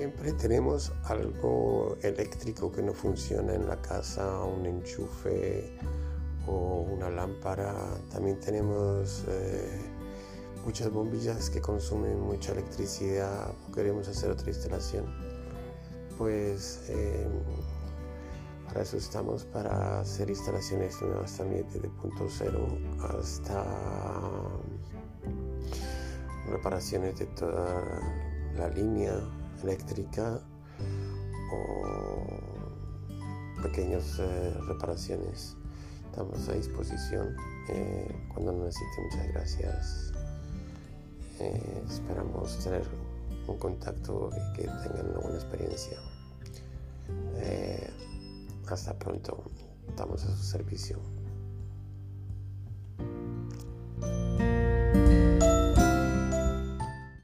Siempre tenemos algo eléctrico que no funciona en la casa, un enchufe o una lámpara. También tenemos eh, muchas bombillas que consumen mucha electricidad o queremos hacer otra instalación. Pues eh, para eso estamos, para hacer instalaciones nuevas también desde punto hasta reparaciones de toda la línea eléctrica o pequeñas eh, reparaciones. Estamos a disposición eh, cuando lo necesite. Muchas gracias. Eh, esperamos tener un contacto y que tengan una buena experiencia. hasta pronto. Estamos a su servicio.